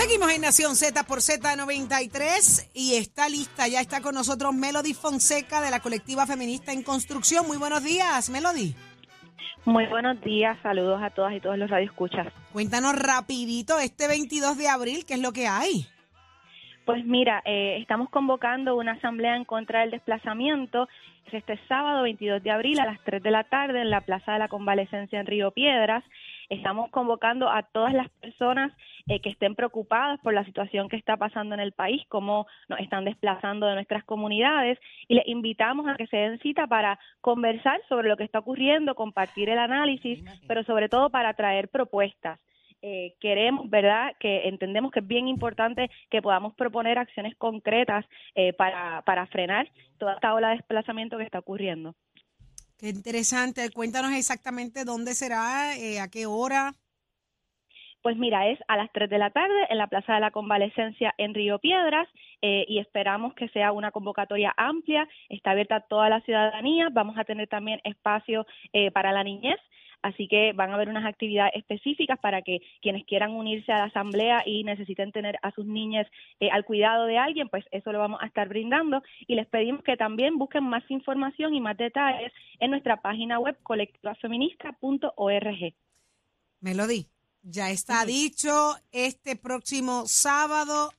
Seguimos en Nación Z por Z93 y está lista, ya está con nosotros Melody Fonseca de la colectiva feminista en construcción. Muy buenos días, Melody. Muy buenos días, saludos a todas y todos los radioescuchas. Cuéntanos rapidito este 22 de abril, ¿qué es lo que hay? Pues mira, eh, estamos convocando una asamblea en contra del desplazamiento este sábado 22 de abril a las 3 de la tarde en la Plaza de la Convalecencia en Río Piedras. Estamos convocando a todas las personas eh, que estén preocupadas por la situación que está pasando en el país, cómo nos están desplazando de nuestras comunidades y les invitamos a que se den cita para conversar sobre lo que está ocurriendo, compartir el análisis, pero sobre todo para traer propuestas. Eh, queremos, ¿verdad?, que entendemos que es bien importante que podamos proponer acciones concretas eh, para, para frenar toda esta ola de desplazamiento que está ocurriendo. Qué interesante. Cuéntanos exactamente dónde será, eh, a qué hora. Pues mira, es a las 3 de la tarde en la Plaza de la Convalecencia en Río Piedras eh, y esperamos que sea una convocatoria amplia, está abierta a toda la ciudadanía, vamos a tener también espacio eh, para la niñez, así que van a haber unas actividades específicas para que quienes quieran unirse a la asamblea y necesiten tener a sus niñas eh, al cuidado de alguien, pues eso lo vamos a estar brindando y les pedimos que también busquen más información y más detalles en nuestra página web colectivafeminista.org. Melody, ya está dicho este próximo sábado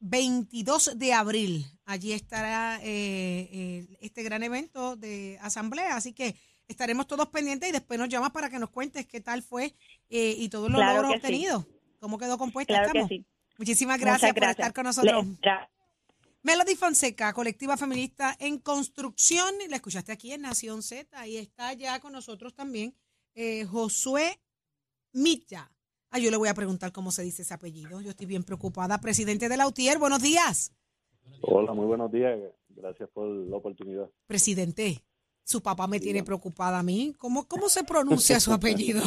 22 de abril. Allí estará eh, eh, este gran evento de asamblea, así que estaremos todos pendientes y después nos llamas para que nos cuentes qué tal fue eh, y todos los Claro logros sí. obtenidos. ¿Cómo quedó compuesta? Claro que ¿Estamos? sí. Muchísimas gracias, por estar con nosotros. Melody Fonseca, colectiva feminista en construcción. La escuchaste aquí en Nación Z y está ya con nosotros también eh, Josué Milla. Ah, yo le voy a preguntar cómo se dice ese apellido. Yo estoy bien preocupada. Presidente de la UTIER, buenos días. Hola, muy buenos días. Gracias por la oportunidad. Presidente, su papá me tiene preocupada a mí. ¿Cómo, cómo se pronuncia su apellido?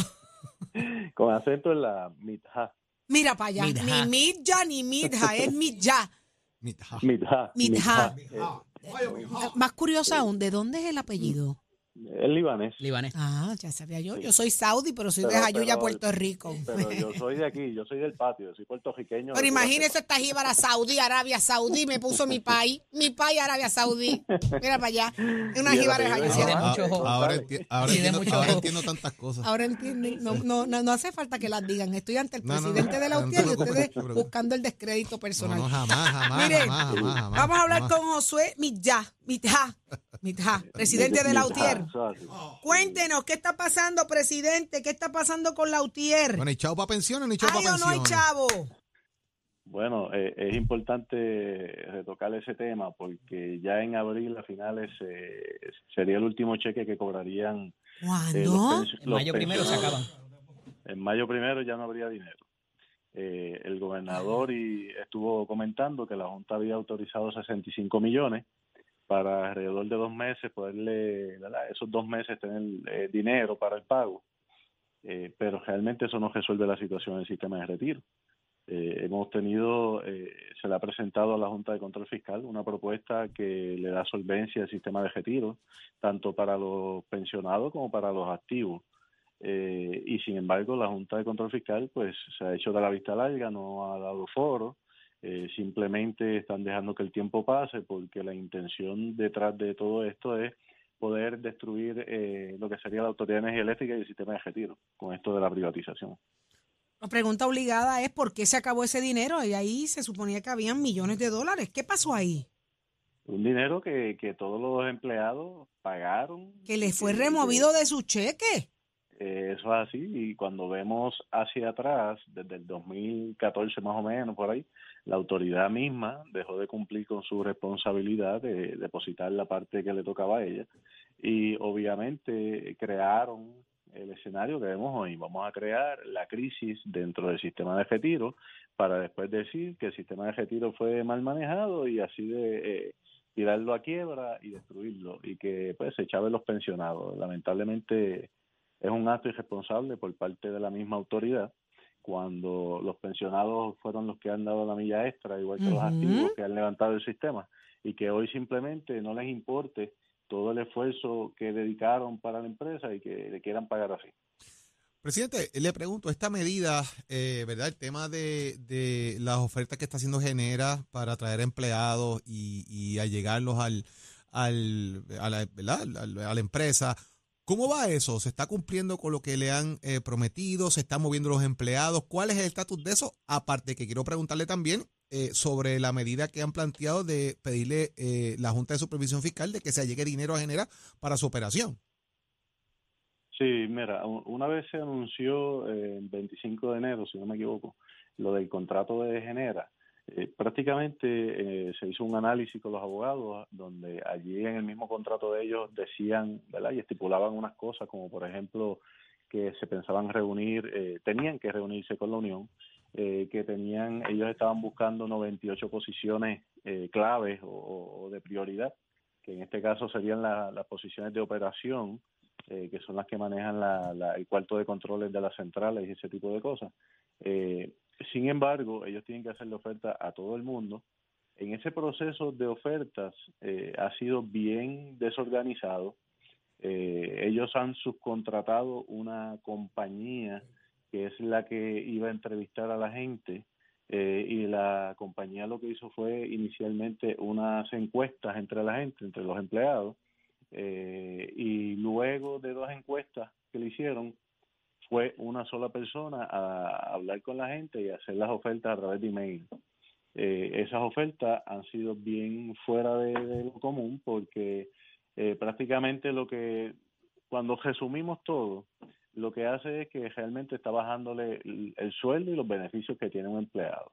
Con acento en la mitja. Mira para allá. Ni Milla ni Midja, es Milla. Mitja. Mitja. Eh, Más curiosa aún, ¿de dónde es el apellido? Es libanés. Ah, ya sabía yo. Yo soy saudí, pero soy de Pero- Jayuya, pero- Puerto Rico. Pero yo soy de aquí, yo soy del patio, soy puertorriqueño. Pero de imagínese esta jíbara Saudí, Arabia Saudí, me puso mi país, mi país, Arabia Saudí. Mira para allá, una jíbara de Jayuya. de mamá, Ah, ahora, enti- ahora Sí, de entiendo, mucho ahora ojo. entiendo tantas cosas. Ahora entienden, no, no, no, no hace falta que las digan. Estoy ante el No, no, no, presidente de la UTIER y ustedes buscando el descrédito No, personal. no, jamás, jamás, Miren, jamás, jamás, jamás, Vamos a hablar jamás. con Josué Mitja, Mitja, Mitja, presidente de la Mitja, UTIER. eso es así. Cuéntenos, ¿qué está pasando, presidente? ¿Qué está pasando con la UTIER? Bueno, ¿y chavo para pensiones ni chavo ¿Hay para o no hay pensiones? chavo? Bueno, eh, es importante retocar ese tema porque ya en abril a finales eh, sería el último cheque que cobrarían eh, En mayo primero se acaban. En mayo primero ya no habría dinero. Eh, el gobernador y estuvo comentando que la Junta había autorizado 65 millones para alrededor de dos meses poderle, esos dos meses tener eh, dinero para el pago. Eh, pero realmente eso no resuelve la situación del sistema de retiro. Eh, hemos tenido, eh, se le ha presentado a la Junta de Control Fiscal una propuesta que le da solvencia al sistema de retiro, tanto para los pensionados como para los activos. Y sin embargo, la Junta de Control Fiscal pues se ha hecho de la vista larga, no ha dado foro, eh, simplemente están dejando que el tiempo pase porque la intención detrás de todo esto es poder destruir eh, lo que sería la Autoridad de Energía Eléctrica y el sistema de retiro con esto de la privatización. La pregunta obligada es ¿por qué se acabó ese dinero? Y ahí se suponía que habían millones de dólares. ¿Qué pasó ahí? Un dinero que, que todos los empleados pagaron. Que le fue removido de su cheque. Eh, eso es así, y cuando vemos hacia atrás, desde el 2014 más o menos, por ahí, la autoridad misma dejó de cumplir con su responsabilidad de depositar la parte que le tocaba a ella, y obviamente crearon el escenario que vemos hoy. Vamos a crear la crisis dentro del sistema de retiro para después decir que el sistema de retiro fue mal manejado y así de... eh, tirarlo a quiebra y destruirlo y que pues se echaban los pensionados. Lamentablemente es un acto irresponsable por parte de la misma autoridad cuando los pensionados fueron los que han dado la milla extra, igual que los activos que han levantado el sistema y que hoy simplemente no les importe todo el esfuerzo que dedicaron para la empresa y que le quieran pagar así. Presidente, le pregunto, esta medida, eh, ¿verdad? El tema de, de las ofertas que está haciendo Genera para atraer empleados y, y allegarlos al, al, a, la, ¿verdad? Al- a la empresa. ¿Cómo va eso? ¿Se está cumpliendo con lo que le han eh, prometido? ¿Se están moviendo los empleados? ¿Cuál es el estatus de eso? Aparte que quiero preguntarle también eh, sobre la medida que han planteado de pedirle eh, la Junta de Supervisión Fiscal de que se allegue dinero a Genera para su operación. Sí, mira, una vez se anunció eh, el 25 de enero, si no me equivoco, lo del contrato de Genera, eh, prácticamente eh, se hizo un análisis con los abogados donde allí en el mismo contrato de ellos decían, ¿verdad? Y estipulaban unas cosas como por ejemplo que se pensaban reunir, eh, tenían que reunirse con la Unión, eh, que tenían, ellos estaban buscando 98 posiciones eh, claves o, de prioridad, que en este caso serían la- las posiciones de operación, eh, que son las que manejan la- la- el cuarto de controles de las centrales y ese tipo de cosas. Eh, sin embargo, ellos tienen que hacerle oferta a todo el mundo. En ese proceso de ofertas eh, ha sido bien desorganizado. Eh, ellos han subcontratado una compañía que es la que iba a entrevistar a la gente eh, y la compañía lo que hizo fue inicialmente unas encuestas entre la gente, entre los empleados, eh, y luego de dos encuestas que le hicieron, fue una sola persona a hablar con la gente y hacer las ofertas a través de email. Eh, esas ofertas han sido bien fuera de, lo común porque eh, prácticamente lo que, cuando resumimos todo, lo que hace es que realmente está bajándole el, el sueldo y los beneficios que tiene un empleado.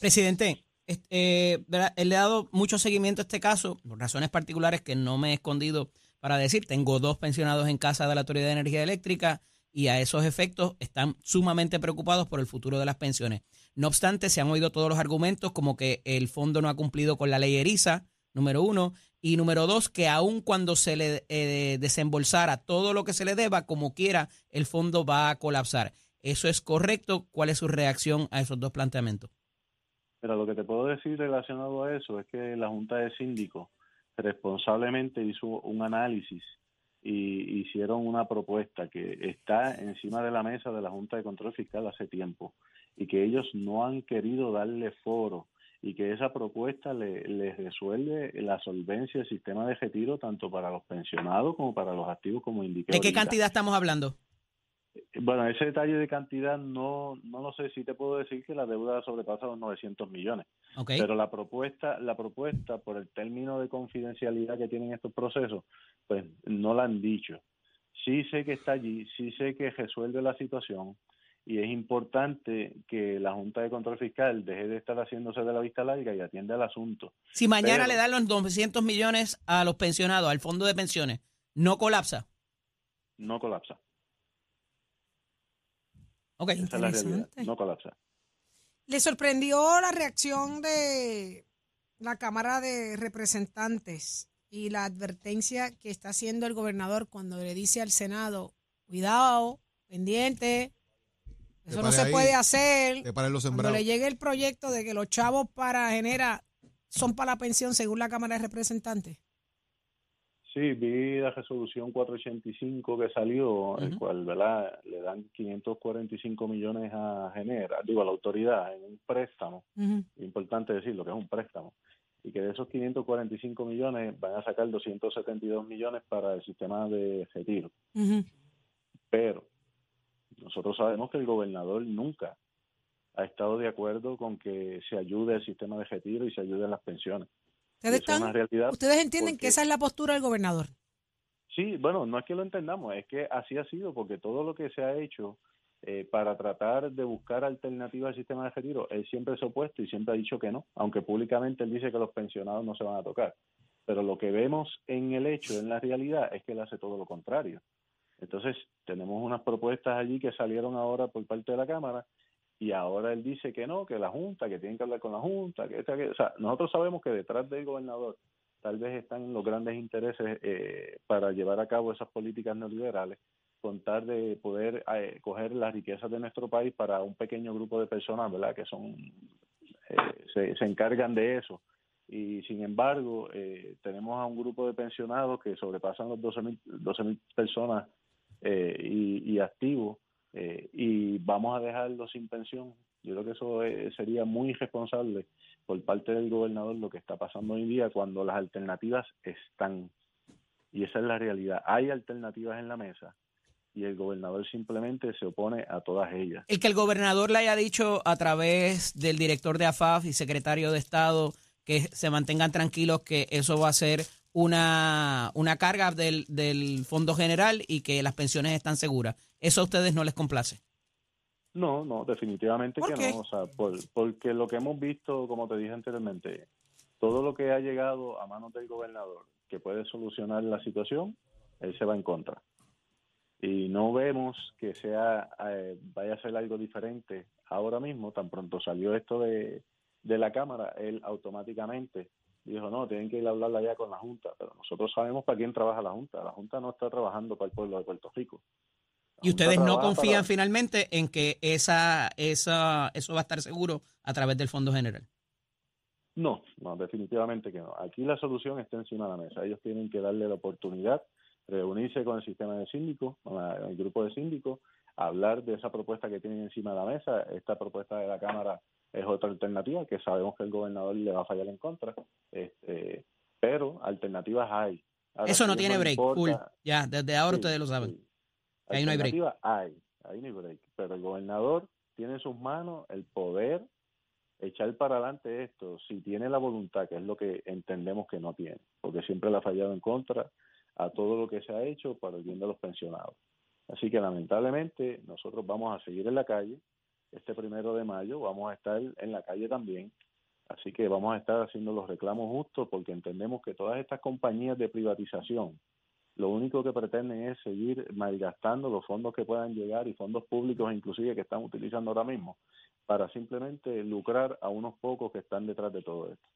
Presidente, est- eh, ha dado mucho seguimiento a este caso, por razones particulares que no me he escondido para decir. Tengo dos pensionados en casa de la Autoridad de Energía Eléctrica y a esos efectos están sumamente preocupados por el futuro de las pensiones. No obstante, se han oído todos los argumentos como que el fondo no ha cumplido con la ley ERISA, número uno, y número dos, que aun cuando se le eh, desembolsara todo lo que se le deba, como quiera, el fondo va a colapsar. ¿Eso es correcto? ¿Cuál es su reacción a esos dos planteamientos? Pero lo que te puedo decir relacionado a eso es que la Junta de Síndicos responsablemente hizo un análisis y hicieron una propuesta que está encima de la mesa de la Junta de Control Fiscal hace tiempo y que ellos no han querido darle foro y que esa propuesta le, les resuelve la solvencia del sistema de retiro tanto para los pensionados como para los activos como indiqué ¿De qué cantidad estamos hablando? Bueno, ese detalle de cantidad no no lo sé si te puedo decir que la deuda sobrepasa los 900 millones. Ok. Pero la propuesta, la propuesta por el término de confidencialidad que tienen estos procesos, pues no la han dicho. Sí sé que está allí, sí sé que resuelve la situación y es importante que la Junta de Control Fiscal deje de estar haciéndose de la vista larga y atienda al asunto. Si mañana Pero- le dan los 200 millones a los pensionados, al fondo de pensiones, ¿no colapsa? No colapsa. Ok. Esa es la realidad. Interesante. No colapsa. ¿Le sorprendió la reacción de la Cámara de Representantes y la advertencia que está haciendo el gobernador cuando le dice al Senado, cuidado, pendiente, eso no se ahí, puede hacer? Que para los Cuando le llegue el proyecto de que los chavos para genera son para la pensión según la Cámara de Representantes. Sí, vi la resolución 485 que salió, el Ujú. cual ¿verdad? le dan 545 millones a Genera, digo a la autoridad, en un préstamo. Ujú. Importante decirlo que es un préstamo. Y que de esos 545 millones van a sacar 272 millones para el sistema de retiro. Ujú. Pero nosotros sabemos que el gobernador nunca ha estado de acuerdo con que se ayude el sistema de retiro y se ayuden las pensiones. ¿Ustedes, están, realidad. ustedes entienden porque- que esa es la postura del gobernador. Sí, bueno, no es que lo entendamos, es que así ha sido, porque todo lo que se ha hecho eh, para tratar de buscar alternativas al sistema de retiro, él siempre se ha opuesto y siempre ha dicho que no, aunque públicamente él dice que los pensionados no se van a tocar. Pero lo que vemos en el hecho, en la realidad, es que él hace todo lo contrario. Entonces, tenemos unas propuestas allí que salieron ahora por parte de la Cámara y ahora él dice que no, que la Junta, que tienen que hablar con la Junta, que, esta, que o sea, nosotros sabemos que detrás del gobernador tal vez están los grandes intereses eh, para llevar a cabo esas políticas neoliberales, contar de poder eh, coger las riquezas de nuestro país para un pequeño grupo de personas, ¿verdad? Que son eh, se, se encargan de eso y sin embargo eh, tenemos a un grupo de pensionados que sobrepasan los 12 mil 12 personas eh, y, activos eh, y vamos a dejarlos sin pensión. Yo creo que eso eh, sería muy irresponsable por parte del gobernador lo que está pasando hoy día cuando las alternativas están. Y esa es la realidad. Hay alternativas en la mesa y el gobernador simplemente se opone a todas ellas. El que el gobernador le haya dicho a través del director de AFAF y secretario de Estado que se mantengan tranquilos que eso va a ser una, una carga del, del Fondo General y que las pensiones están seguras. ¿Eso a ustedes no les complace? No, no, definitivamente ¿Por que qué? no. O sea, por- porque lo que hemos visto, como te dije anteriormente, todo lo que ha llegado a manos del gobernador que puede solucionar la situación, él se va en contra. Y no vemos que sea eh, vaya a ser algo diferente ahora mismo. Tan pronto salió esto de, de la Cámara, él automáticamente dijo, no, tienen que ir a hablar allá con la Junta. Pero nosotros sabemos para quién trabaja la Junta. La Junta no está trabajando para el pueblo de Puerto Rico. Y ustedes no confían para- finalmente en que esa, esa, eso va a estar seguro a través del Fondo General. No, no, definitivamente que no. Aquí la solución está encima de la mesa. Ellos tienen que darle la oportunidad, reunirse con el sistema de síndicos, con el grupo de síndicos, hablar de esa propuesta que tienen encima de la mesa. Esta propuesta de la Cámara es otra alternativa que sabemos que el gobernador le va a fallar en contra, este, pero alternativas hay. Ahora, Eso no tiene break. importa- Cool. Ya, desde ahora Sí, ustedes lo saben. sí. Ahí no hay break. Hay, ahí no hay break. Pero el gobernador tiene en sus manos el poder echar para adelante esto, si tiene la voluntad, que es lo que entendemos que no tiene, porque siempre le ha fallado en contra a todo lo que se ha hecho para el bien de los pensionados. Así que lamentablemente nosotros vamos a seguir en la calle. Este primero de mayo vamos a estar en la calle también. Así que vamos a estar haciendo los reclamos justos porque entendemos que todas estas compañías de privatización lo único que pretenden es seguir malgastando los fondos que puedan llegar y fondos públicos inclusive que están utilizando ahora mismo para simplemente lucrar a unos pocos que están detrás de todo esto.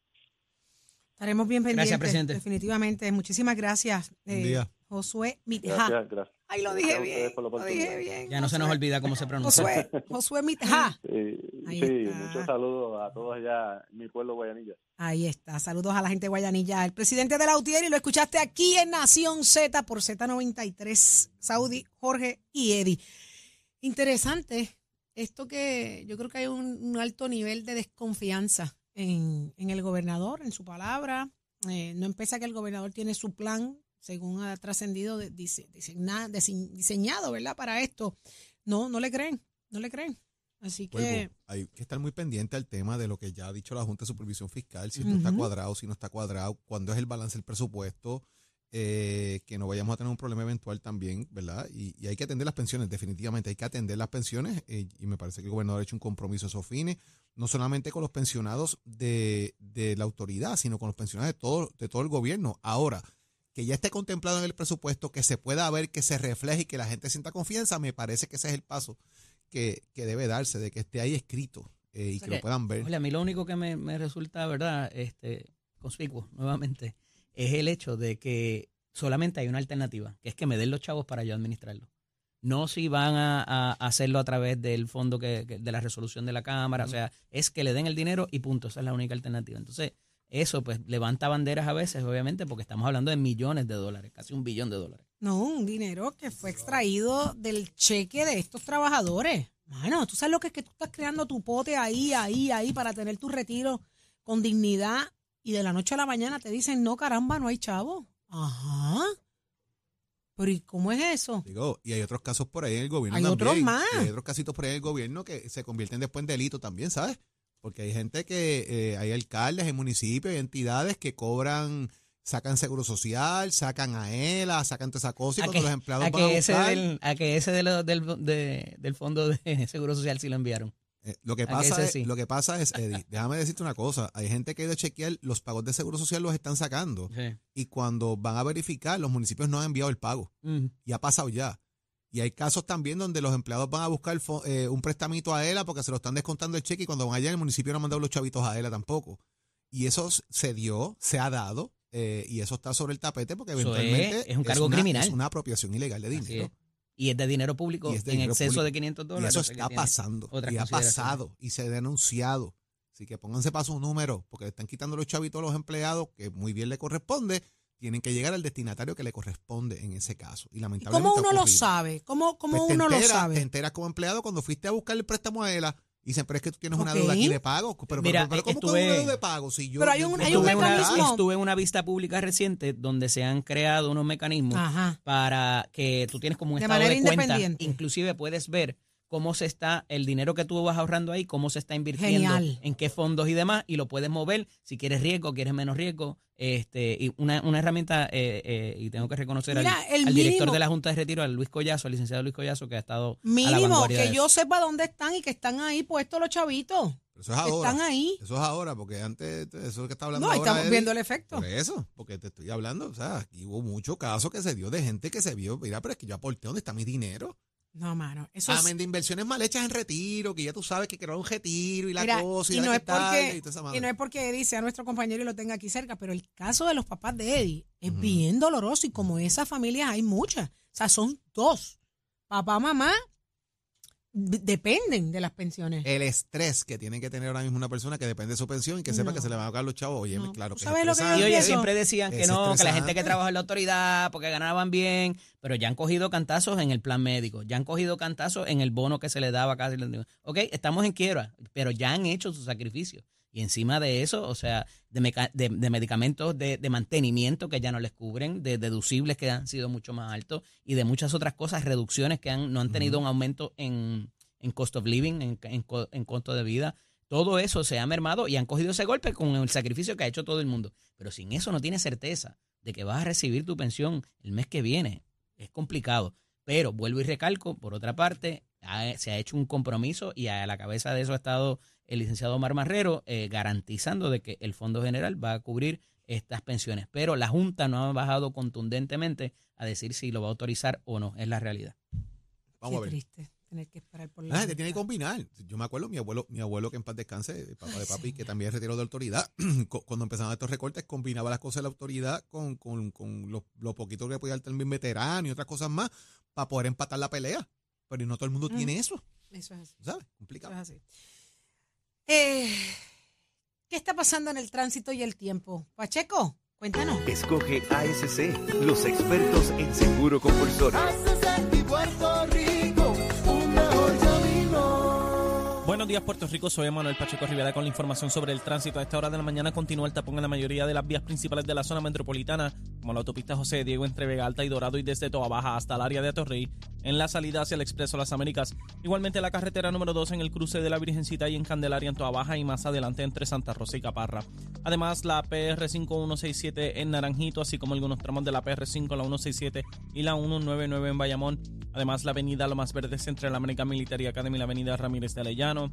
Estaremos bien pendientes. Gracias, presidente. Definitivamente. Muchísimas gracias, eh, Buen día. Josué Mitja. Gracias, gracias. Ay, lo dije bien. Lo dije. Ya no se nos olvida cómo se pronuncia. Josué, Josué Mitja. Ahí sí, muchos saludos a todos allá en mi pueblo Guayanilla. Ahí está. Saludos a la gente de Guayanilla. El presidente de la UTIER y lo escuchaste aquí en Nación Z por Z93. Saudi, Jorge y Eddie. Interesante esto que yo creo que hay un, un alto nivel de desconfianza en, en el gobernador, en su palabra. Eh, no empieza que el gobernador tiene su plan, según ha trascendido, de- dise- diseña- dise- diseñado, ¿verdad? Para esto. No, no le creen, no le creen. Así que... Vuelvo, hay que estar muy pendiente al tema de lo que ya ha dicho la Junta de Supervisión Fiscal, si esto está cuadrado, si no está cuadrado, cuándo es el balance del presupuesto, eh, que no vayamos a tener un problema eventual también, ¿verdad? Y, y hay que atender las pensiones, definitivamente hay que atender las pensiones eh, y me parece que el gobernador ha hecho un compromiso a esos fines, no solamente con los pensionados de, de la autoridad, sino con los pensionados de todo, de todo el gobierno. Ahora, que ya esté contemplado en el presupuesto, que se pueda ver, que se refleje y que la gente sienta confianza, me parece que ese es el paso que, que debe darse, de que esté ahí escrito eh, y O sea que, que, lo puedan ver. Oye, a mí lo único que me, me resulta, ¿verdad? Este, conspicuo, nuevamente, es el hecho de que solamente hay una alternativa, que es que me den los chavos para yo administrarlo. No si van a, a hacerlo a través del fondo que, que- de la resolución de la Cámara, o sea, es que le den el dinero y punto, esa es la única alternativa. Entonces, eso pues levanta banderas a veces, obviamente, porque estamos hablando de millones de dólares, casi un billón de dólares. No, un dinero que fue extraído del cheque de estos trabajadores. Bueno, tú sabes lo que es que tú estás creando tu pote ahí, ahí, ahí para tener tu retiro con dignidad y de la noche a la mañana te dicen, no, caramba, no hay chavo. Ajá. Pero ¿y cómo es eso? Digo, y hay otros casos por ahí en el gobierno Hay también. otros más. y hay otros casitos por ahí en el gobierno que se convierten después en delito también, ¿sabes? Porque hay gente que, eh, hay alcaldes en municipios, hay entidades que cobran, sacan seguro social, sacan a ELA, sacan toda esa cosa y A cuando que, los empleados a van a que ese, buscar, del, a que ese de lo- del, de- del fondo de Seguro Social sí lo enviaron. eh, lo que a pasa ese es, sí. lo que pasa es, Eddie, déjame decirte una cosa, hay gente que ha ido a chequear los pagos de seguro social los están sacando Sí. y cuando van a verificar los municipios no han enviado el pago Mm. y ha pasado ya. Y hay casos también donde los empleados van a buscar eh, un prestamito a ELA porque se lo están descontando el cheque y cuando van allá el municipio no ha mandado los chavitos a ELA tampoco. Y eso se dio, se ha dado, eh, y eso está sobre el tapete porque Eso eventualmente es- es un cargo una, criminal. es una apropiación ilegal de dinero. Y es de dinero público Y de en dinero exceso público. de 500 Y dólares. eso o sea que está pasando. Y ha pasado. Y se ha denunciado. Así que pónganse para su número, porque le están quitando los chavitos a los empleados, que muy bien le corresponde. Tienen que llegar al destinatario que le corresponde en ese caso. Y ¿Y lamentablemente. ¿Cómo uno lo sabe? ¿Cómo, cómo Pues uno lo enteras- Te sabe? enteras como empleado cuando fuiste a buscar el préstamo a ELA. Y dicen, pero es que tú tienes una deuda aquí de pago. Pero, Mira, pero, pero ¿cómo estuve- que una deuda de pago? Si yo, Pero hay un- yo- hay un una, estuve en una vista pública reciente donde se han creado unos mecanismos Ajá. para que tú tienes como un De estado manera de cuenta. independiente. Inclusive puedes ver cómo se está el dinero que tú vas ahorrando ahí, cómo se está invirtiendo, Genial. en qué fondos y demás, y lo puedes mover si quieres riesgo, quieres menos riesgo. Este, y una, una herramienta, eh, eh, y tengo que reconocer al, Mira, al director de la Junta de Retiro, al Luis Collazo, al licenciado Luis Collazo, que ha estado a la Mínimo, vanguardia de que yo eso. sepa dónde están y que están ahí puestos los chavitos. Pero eso es ahora. Están ahí. Eso es ahora, porque antes, eso que está hablando No, ahora. estamos Eddie, viendo el efecto. Por eso, porque te estoy hablando, o sea, aquí hubo muchos casos que se dio de gente que se vio, mira, pero es que yo aporté, ¿dónde está mi dinero? No, mano. Eso es- Amén de inversiones mal hechas en retiro, que ya tú sabes que creó un retiro y la Mira, cosa y, y no es porque y toda esa madre. y no es porque Eddie sea nuestro compañero y lo tenga aquí cerca, pero el caso de los papás de Eddie es bien doloroso y como esas familias hay muchas. O sea, son dos. Papá, mamá dependen de las pensiones. El estrés que tiene que tener ahora mismo una persona que depende de su pensión y que sepa No. que se le van a pagar los chavos. Oye, No. claro ¿Tú que sabes es lo que yo Y oye, siempre decían que Es no, que la gente que trabaja en la autoridad porque ganaban bien, pero ya han cogido cantazos en el plan médico, ya han cogido cantazos en el bono que se le daba casi. Ok, estamos en quiebra, pero ya han hecho su sacrificio. Y encima de eso, o sea, de, meca- de, de medicamentos de, de mantenimiento que ya no les cubren, de deducibles que han sido mucho más altos y de muchas otras cosas, reducciones que han, no han tenido un aumento en, en cost of living, en, en en costo de vida. Todo eso se ha mermado y han cogido ese golpe con el sacrificio que ha hecho todo el mundo. Pero sin eso no tienes certeza de que vas a recibir tu pensión el mes que viene. Es complicado. Pero vuelvo y recalco, por otra parte, ha- se ha hecho un compromiso y a la cabeza de eso ha estado el licenciado Omar Marrero eh, garantizando de que el Fondo General va a cubrir estas pensiones. Pero la Junta no ha bajado contundentemente a decir si lo va a autorizar o no. Es la realidad. Vamos a ver. triste tener que esperar por la La gente tiene que combinar. Yo me acuerdo, mi abuelo, mi abuelo que en paz descanse, el papá de papi, señor. que también retiró de autoridad, cu- cuando empezaban estos recortes, combinaba las cosas de la autoridad con, con, con lo, lo poquito que podía dar también veterano y otras cosas más para poder empatar la pelea. Pero no todo el mundo Mm. tiene eso, Eso es así. ¿sabes? Eso Complicado. es así. Eh, ¿Qué está pasando en el tránsito y el tiempo? Pacheco, cuéntanos. Escoge ASC, los expertos en seguro compulsorio. Buenos días, Puerto Rico. Soy Manuel Pacheco Rivera con la información sobre el tránsito. A esta hora de la mañana continúa el tapón en la mayoría de las vías principales de la zona metropolitana, como la autopista José Diego entre Vega Alta y Dorado y desde Toa Baja hasta el área de Atorrey, en la salida hacia el Expreso Las Américas. Igualmente la carretera número 2 en el cruce de la Virgencita y en Candelaria en Toa Baja y más adelante entre Santa Rosa y Caparra. Además, la PR 5167 en Naranjito, así como algunos tramos de la PR 5, la 167 y la 199 en Bayamón. Además, la avenida Lo Más Verdes entre la American Military Academy y la avenida Ramírez de Arellano,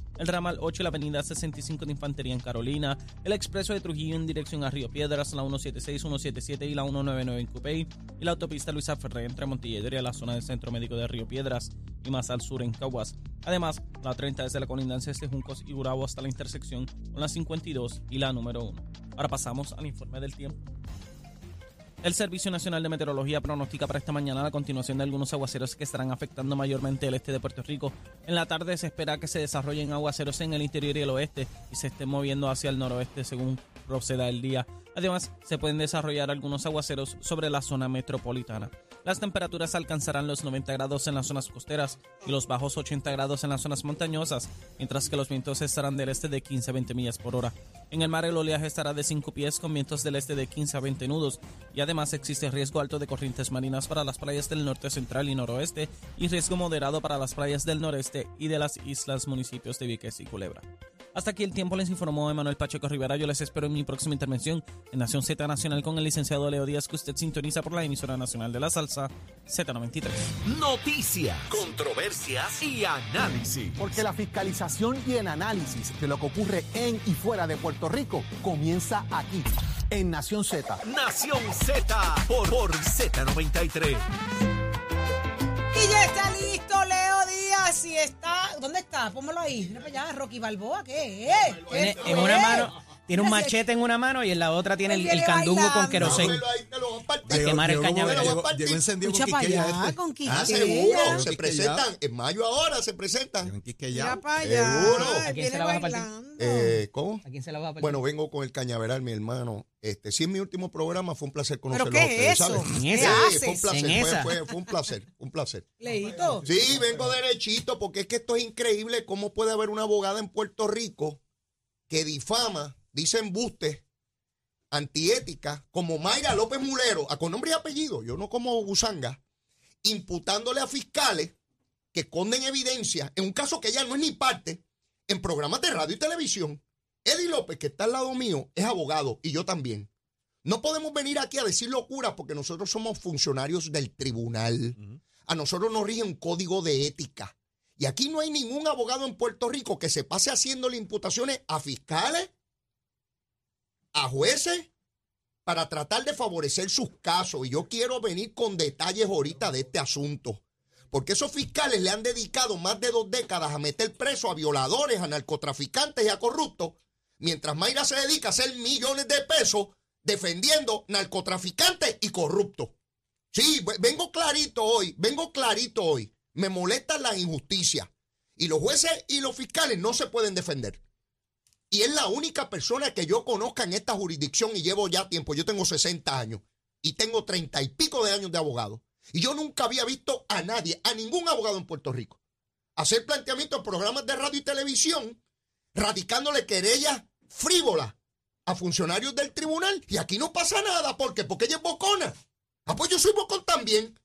el ramal 8 y la avenida 65 de Infantería en Carolina, el expreso de Trujillo en dirección a Río Piedras, la 176, 177 y la 199 en Cupey, y la autopista Luisa Ferré entre Montelledre y la zona del Centro Médico de Río Piedras y más al sur en Caguas. Además, la 30 desde la colindancia de Juncos y Gurabo hasta la intersección con la 52 y la número 1. Ahora pasamos al informe del tiempo. El Servicio Nacional de Meteorología pronostica para esta mañana la continuación de algunos aguaceros que estarán afectando mayormente el este de Puerto Rico. En la tarde se espera que se desarrollen aguaceros en el interior y el oeste y se estén moviendo hacia el noroeste según proceda el día. Además, se pueden desarrollar algunos aguaceros sobre la zona metropolitana. Las temperaturas alcanzarán los 90 grados en las zonas costeras y los bajos 80 grados en las zonas montañosas, mientras que los vientos estarán del este de 15 a 20 millas por hora. En el mar el oleaje estará de 5 pies con vientos del este de 15 a 20 nudos y además existe riesgo alto de corrientes marinas para las playas del norte central y noroeste y riesgo moderado para las playas del noreste y de las islas municipios de Vieques y Culebra. Hasta aquí el tiempo les informó Emanuel Pacheco Rivera. Yo les espero en mi próxima intervención en Nación Z Nacional con el licenciado Leo Díaz, que usted sintoniza por la emisora nacional de la salsa Z93. Noticias, controversias y análisis. Porque la fiscalización y el análisis de lo que ocurre en y fuera de Puerto Rico comienza aquí, en Nación Z. Nación Z por, por Z93. Y ya está listo Y está... ¿Dónde está? Pónmelo ahí. Mira para allá, Rocky Balboa, ¿qué es? ¿Qué en una mano, tiene un machete en una mano y en la otra tiene el, el candungo con querosén. Dámelo ahí, te lo van a partir. De quemar el cañaveral. llegó- Llegó encendido Escucha con para Quiqueya este. con Quiqueya. Ah, seguro. Se presentan en mayo ahora, se presentan. Quiqueya. Para. Seguro. ¿A quién se la vas a partir? Eh, ¿Cómo? ¿A quién se la vas a partir? Bueno, vengo con el cañaveral, mi hermano. Este, sí, es mi último programa, fue un placer conocerlo. ¿Pero qué a ustedes, es eso? ¿sabes? ¿En Sí, esa? ¿Qué fue un placer, ¿En fue, esa? fue- fue un placer, un placer. Leito. Sí, vengo derechito porque es que esto es increíble cómo puede haber una abogada en Puerto Rico que difama, dice embustes, antiética, como Mayra López Mulero, a con nombre y apellido, yo no como gusanga, imputándole a fiscales que esconden evidencia en un caso que ella no es ni parte, en programas de radio y televisión. Eddie López, que está al lado mío, es abogado y yo también. No podemos venir aquí a decir locuras porque nosotros somos funcionarios del tribunal. A nosotros nos rige un código de ética. Y aquí no hay ningún abogado en Puerto Rico que se pase haciéndole imputaciones a fiscales, a jueces, para tratar de favorecer sus casos. Y yo quiero venir con detalles ahorita de este asunto. Porque esos fiscales le han dedicado más de dos décadas a meter preso a violadores, a narcotraficantes y a corruptos, mientras Mayra se dedica a hacer millones de pesos defendiendo narcotraficantes y corruptos. Sí, ve- vengo clarito hoy, vengo clarito hoy. Me molesta la injusticia. Y los jueces y los fiscales no se pueden defender. Y es la única persona que yo conozca en esta jurisdicción y llevo ya tiempo. Yo tengo 60 años y tengo 30 y pico de años de abogado. Y yo nunca había visto a nadie, a ningún abogado en Puerto Rico, hacer planteamientos en programas de radio y televisión radicándole querellas frívolas a funcionarios del tribunal. Y aquí no pasa nada. ¿Por qué? Porque ella es bocona. Ah, pues yo soy bocón también.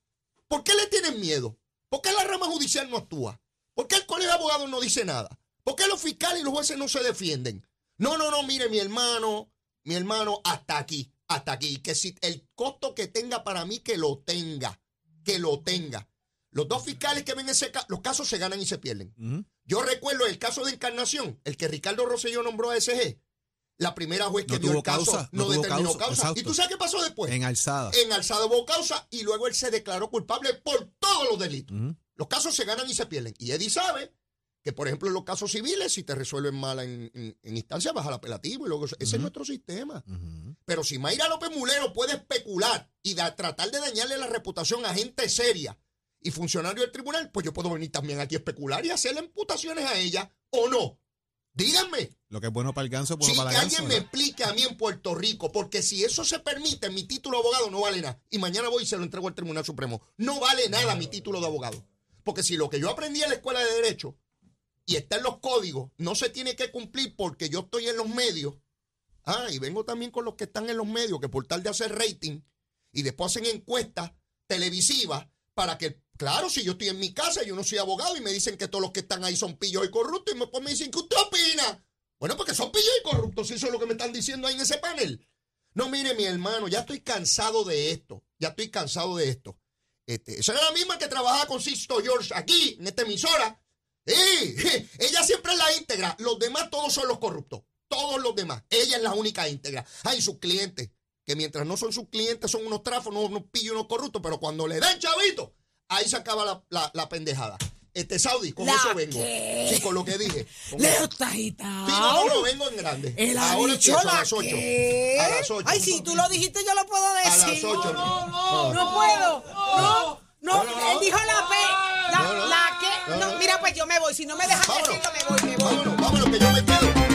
¿Por qué le tienen miedo? ¿Por qué la rama judicial no actúa? ¿Por qué el colegio de abogados no dice nada? ¿Por qué los fiscales y los jueces no se defienden? No, no, no, mire, mi hermano, mi hermano, hasta aquí, hasta aquí. Que si el costo que tenga para mí, que lo tenga, que lo tenga. Los dos fiscales que ven ese caso, los casos se ganan y se pierden. Yo recuerdo el caso de Encarnación, el que Ricardo Rosselló nombró a SG. La primera juez que No dio el caso causa, no, no determinó causa. ¿Y tú sabes qué pasó después? En alzada. en alzada hubo causa y luego él se declaró culpable por todos los delitos. Los casos se ganan y se pierden. Y Eddie sabe que, por ejemplo, en los casos civiles, si te resuelven mal en, en- en instancia, vas al apelativo y luego ese es nuestro sistema. Pero si Mayra López Mulero puede especular y da- tratar de dañarle la reputación a gente seria y funcionario del tribunal, pues yo puedo venir también aquí a especular y hacerle imputaciones a ella o no. Díganme. Lo que es bueno para el ganso es bueno Sí, para la ganso. alguien me explique a mí en Puerto Rico, porque si eso se permite, mi título de abogado no vale nada. Y mañana voy y se lo entrego al Tribunal Supremo. No vale nada mi título de abogado. Porque si lo que yo aprendí en la escuela de Derecho y está en los códigos, no se tiene que cumplir porque yo estoy en los medios. Ah, y vengo también con los que están en los medios, que por tal de hacer rating y después hacen encuestas televisivas para que, claro, si yo estoy en mi casa, yo no soy abogado y me dicen que todos los que están ahí son pillos y corruptos y después me dicen, ¿qué usted opina? Bueno, porque son pillos y corruptos, si eso es lo que me están diciendo ahí en ese panel. No, mire, mi hermano, ya estoy cansado de esto. Ya estoy cansado de esto. Este, esa era la misma que trabajaba con Sisto George aquí, en esta emisora. Sí, ella siempre es la íntegra. Los demás todos son los corruptos. Todos los demás. Ella es la única íntegra. Hay sus clientes, que mientras no son sus clientes son unos tráfanos, unos pillos, unos corruptos, pero cuando le dan chavito, ahí se acaba la, la- la pendejada. Este Saudi, con ¿La eso vengo. qué? Sí, con lo que dije. Leo está agitado. Sí, no, no, vengo en grande. Él ha Ahora dicho empiezo a la las 8. qué. A las 8. Ay, si tú lo dijiste, yo lo puedo A decir. las 8. No, no, no puedo. No, no, No, no, él dijo la P. La, la. No, mira, pues yo me voy. Si no me dejas Vámonos. decirlo, me voy, me voy. Vámonos, vámonos, que yo me quedo.